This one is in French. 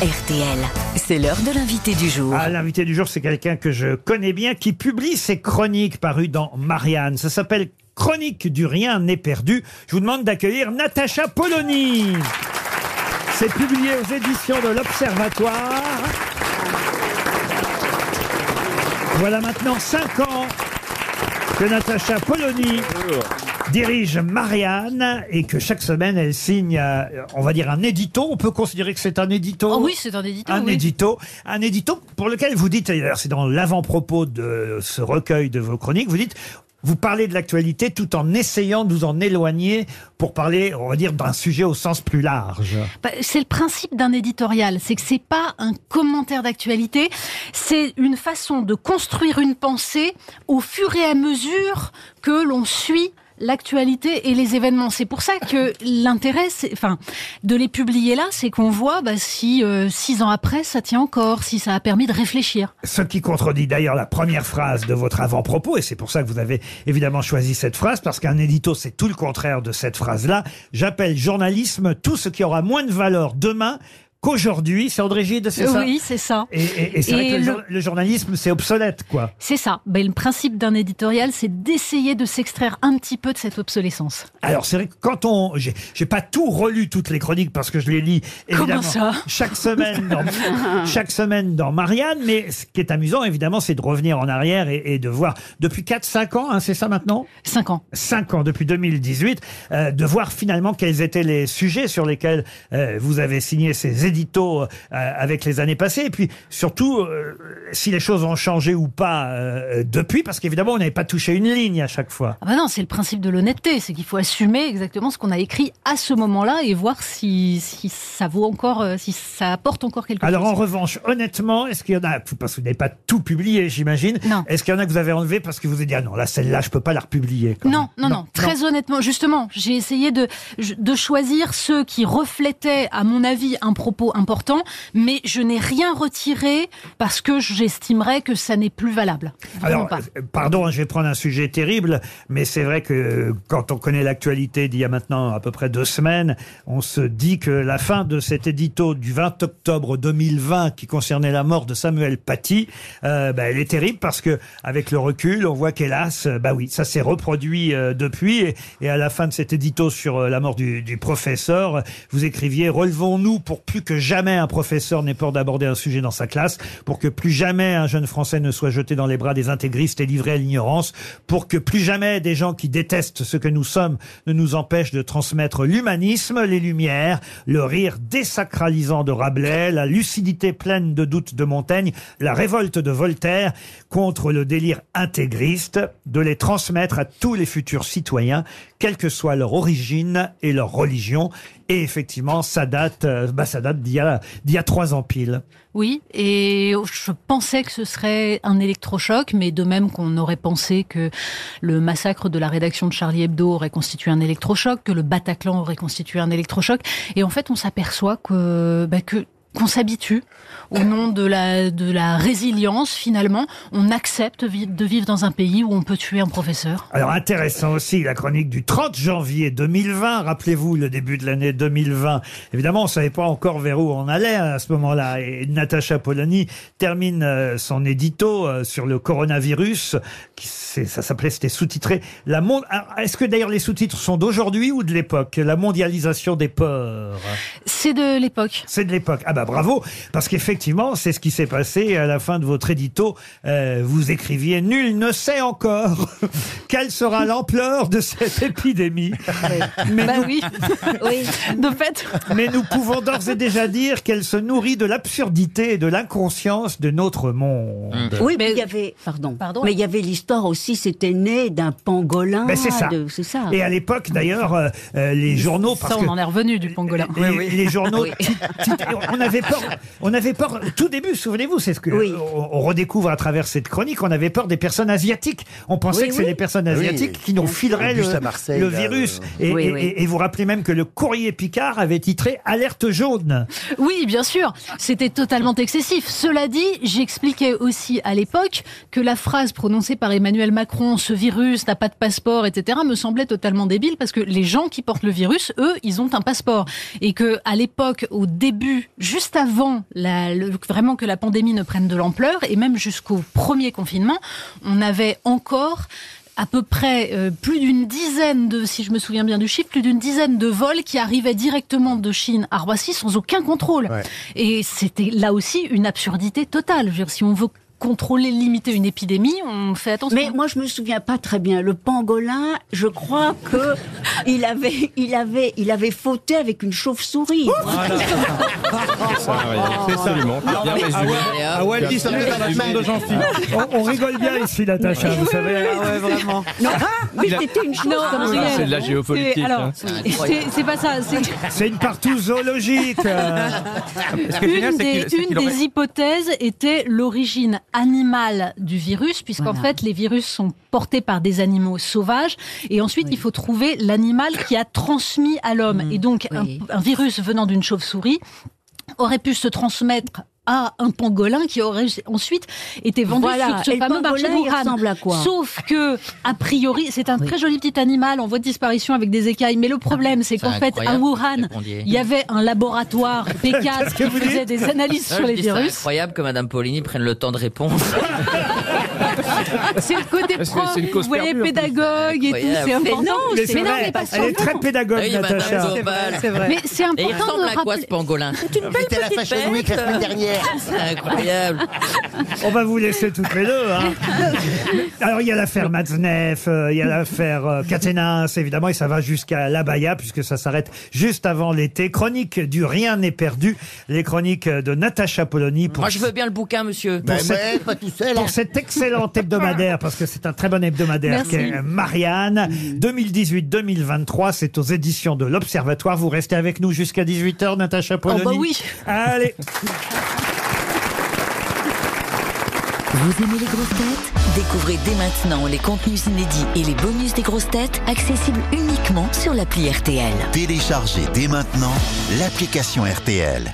RTL. C'est l'heure de l'invité du jour. Ah, l'invité du jour, c'est quelqu'un que je connais bien, qui publie ses chroniques parues dans Marianne. Ça s'appelle Chronique du rien n'est perdu. Je vous demande d'accueillir Natacha Polony. C'est publié aux éditions de l'Observatoire. Voilà maintenant cinq ans que Natacha Polony dirige Marianne et que chaque semaine elle signe, euh, on va dire un édito. On peut considérer que c'est un édito. Oh oui, c'est un édito. Un oui. édito, un édito pour lequel vous dites, d'ailleurs c'est dans l'avant-propos de ce recueil de vos chroniques, vous dites, vous parlez de l'actualité tout en essayant de vous en éloigner pour parler, on va dire, d'un sujet au sens plus large. Bah, c'est le principe d'un éditorial, c'est que c'est pas un commentaire d'actualité, c'est une façon de construire une pensée au fur et à mesure que l'on suit l'actualité et les événements. C'est pour ça que l'intérêt, enfin, de les publier là, c'est qu'on voit bah, si euh, six ans après, ça tient encore, si ça a permis de réfléchir. Ce qui contredit d'ailleurs la première phrase de votre avant-propos, et c'est pour ça que vous avez évidemment choisi cette phrase, parce qu'un édito, c'est tout le contraire de cette phrase-là. J'appelle journalisme tout ce qui aura moins de valeur demain qu'aujourd'hui. C'est André Gide, c'est ça Oui, c'est ça. Et, et- et c'est vrai Et que le, le- jour- le journalisme, c'est obsolète, quoi. C'est ça. Ben, le principe d'un éditorial, c'est d'essayer de s'extraire un petit peu de cette obsolescence. Alors c'est vrai que quand on, j'ai, j'ai pas tout relu toutes les chroniques parce que je les lis évidemment ça chaque semaine dans chaque semaine dans Marianne. Mais ce qui est amusant évidemment, c'est de revenir en arrière et, et de voir depuis 4-5 ans, hein, c'est ça maintenant Cinq ans. 5 ans depuis 2018, euh, de voir finalement quels étaient les sujets sur lesquels euh, vous avez signé ces euh, avec les années passées, et puis surtout euh, si les choses ont changé ou pas euh, depuis, parce qu'évidemment on n'avait pas touché une ligne à chaque fois. Ah bah non, c'est le principe de l'honnêteté, c'est qu'il faut assumer exactement ce qu'on a écrit à ce moment-là et voir si, si ça vaut encore, si ça apporte encore quelque Alors en chose. revanche, honnêtement, est-ce qu'il y en a, parce que vous n'avez pas tout publié, j'imagine, est-ce qu'il y en a que vous avez enlevé parce que vous avez dit, ah non, là, celle-là, je peux pas la republier quand Non, non, non, Très honnêtement, justement, j'ai essayé de, de choisir ceux qui reflétaient, à mon avis, un propos important, mais je n'ai rien retiré parce que j'estimerais que ça n'est plus valable. Vraiment Alors, pas. euh, pardon, hein, je vais prendre un sujet terrible, mais c'est vrai que euh, quand on connaît l'actualité d'il y a maintenant à peu près deux semaines, on se dit que la fin de cet édito du 20 octobre 2020 qui concernait la mort de Samuel Paty, euh, bah, elle est terrible parce que avec le recul, on voit qu'hélas, bah oui, ça s'est reproduit euh, depuis. Et, et à la fin de cet édito sur euh, la mort du, du professeur, vous écriviez relevons-nous pour plus que jamais un professeur n'ait peur d'aborder un sujet dans sa classe, pour que plus jamais un jeune Français ne soit jeté dans les bras des intégristes et livré à l'ignorance, pour que plus jamais des gens qui détestent ce que nous sommes ne nous empêchent de transmettre l'humanisme, les lumières, le rire désacralisant de Rabelais, la lucidité pleine de doutes de Montaigne, la révolte de Voltaire contre le délire intégriste, de les transmettre à tous les futurs citoyens, quelle que soit leur origine et leur religion. Et effectivement, ça date, euh, bah, ça date d'il y a, d'il y a trois ans pile. Oui, et je pensais que ce serait un électrochoc, mais de même qu'on aurait pensé que le massacre de la rédaction de Charlie Hebdo aurait constitué un électrochoc, que le Bataclan aurait constitué un électrochoc. Et en fait, on s'aperçoit que, bah, que qu'on s'habitue au nom de la de la résilience finalement on accepte de vivre dans un pays où on peut tuer un professeur Alors intéressant aussi la chronique du 30 janvier 2020. Rappelez-vous le début de l'année 2020. Évidemment, on savait pas encore vers où on allait à ce moment-là. Et Natacha Polony termine euh, son édito euh, sur le coronavirus. Qui ça s'appelait, c'était sous-titré. La monde. Alors, Est-ce que d'ailleurs les sous-titres sont d'aujourd'hui ou de l'époque? La mondialisation des peurs. c'est de l'époque C'est de l'époque. Ah bah bravo, parce qu'effectivement, c'est ce qui s'est passé à la fin de votre édito. Euh, vous écriviez Nul ne sait encore quelle sera l'ampleur de cette épidémie. Mais, bah nous, oui oui de fait mais nous pouvons d'ores et déjà dire qu'elle se nourrit de l'absurdité et de l'inconscience de notre monde. Oui, mais Mais- il y avait, pardon, Pardon mais il y avait l'histoire aussi, c'était né d'un pangolin. Ben, c'est ça. de- ça. Et à l'époque, d'ailleurs, euh, euh, les journaux, parce ça on que en est revenu du pangolin les, les journaux, on avait peur, on avait peur, tout début, souvenez-vous, c'est ce que Oui. on, on redécouvre à travers cette chronique, on avait peur des personnes asiatiques. On pensait Oui, que c'est oui. les personnes Oui. asiatiques qui nous fileraient le, Auguste à Marseille, le là, virus. euh, Et, Oui, et- oui. et- et vous rappelez même que le courrier Picard avait titré Alerte jaune. Oui, bien sûr, c'était totalement excessif. Cela dit, j'expliquais aussi à l'époque que la phrase prononcée par Emmanuel Macron, ce virus n'a pas de passeport, etc., me semblait totalement débile parce que les gens qui portent le virus, eux, ils ont un passeport. Et que à l'époque, au début, juste juste avant la, le- vraiment que la pandémie ne prenne de l'ampleur, et même jusqu'au premier confinement, on avait encore à peu près euh, plus d'une dizaine de, si je me souviens bien du chiffre, plus d'une dizaine de vols qui arrivaient directement de Chine à Roissy sans aucun contrôle. Ouais. Et c'était là aussi une absurdité totale. Je veux dire, si on veut contrôler, limiter une épidémie, on fait attention. Mais moi, je me souviens pas très bien. Le pangolin, je crois que il avait, il avait, il avait fauté avec une chauve-souris. C'est ça, oui. Absolument. Bien résumé. Ah ouais, Bien Ça fait la semaine de Jean-Philippe. on, on rigole bien ici, Natacha, vous savez. Non, mais c'était une chose Non, comme ça. C'est de la géopolitique. c'est- alors, hein. c'est c'est pas ça. C'est C'est une partout zoologique. euh. Une c'est des, c'est une hypothèses était l'origine animale du virus, puisqu'en Voilà. fait les virus sont portés par des animaux sauvages, et ensuite il faut trouver l'animal qui a transmis à l'homme. Et donc un, virus venant d'une chauve-souris aurait pu se transmettre à un pangolin qui aurait ensuite été vendu Voilà. sur ce Et fameux marché de Wuhan. ressemble à quoi Sauf que, a priori, c'est un très joli petit animal en voie de disparition avec des écailles. Mais le problème, c'est qu'en fait, à Wuhan, il y avait un laboratoire P4 qui faisait des analyses Non, sur les dis, C'est virus. incroyable que Madame Paulini prenne le temps de répondre. C'est le côté Parce que prof, c'est une cause vous voyez, perdue, en plus. pédagogue et tout, c'est Mais important. non, Mais mais non, vrai, mais pas elle est très pédagogue, Oui, Madame Natacha. Zobal. Mais c'est Et il important ressemble de à quoi rappeler. ce pangolin C'est une belle C'était la petite Fashion Week la bête. semaine dernière. C'est incroyable. On va vous laisser toutes les deux. hein. Alors, il y a l'affaire Matzneff, euh, il y a l'affaire euh, Caténas, évidemment, et ça va jusqu'à l'Abaya, puisque ça s'arrête juste avant l'été. Chronique du Rien n'est perdu, les chroniques de Natacha Polony pour, Moi, je veux bien le bouquin, monsieur. Ben cette- ouais, pas tout seul. hein. pour cet excellent hebdomadaire, parce que c'est un très bon hebdomadaire, Merci. qu'est Marianne. 2018-2023, c'est aux éditions de l'Observatoire. Vous restez avec nous jusqu'à 18h, Natacha Polony. bah oui. Allez. Vous aimez les grosses têtes? Découvrez dès maintenant les contenus inédits et les bonus des grosses têtes accessibles uniquement sur l'appli RTL. Téléchargez dès maintenant l'application RTL.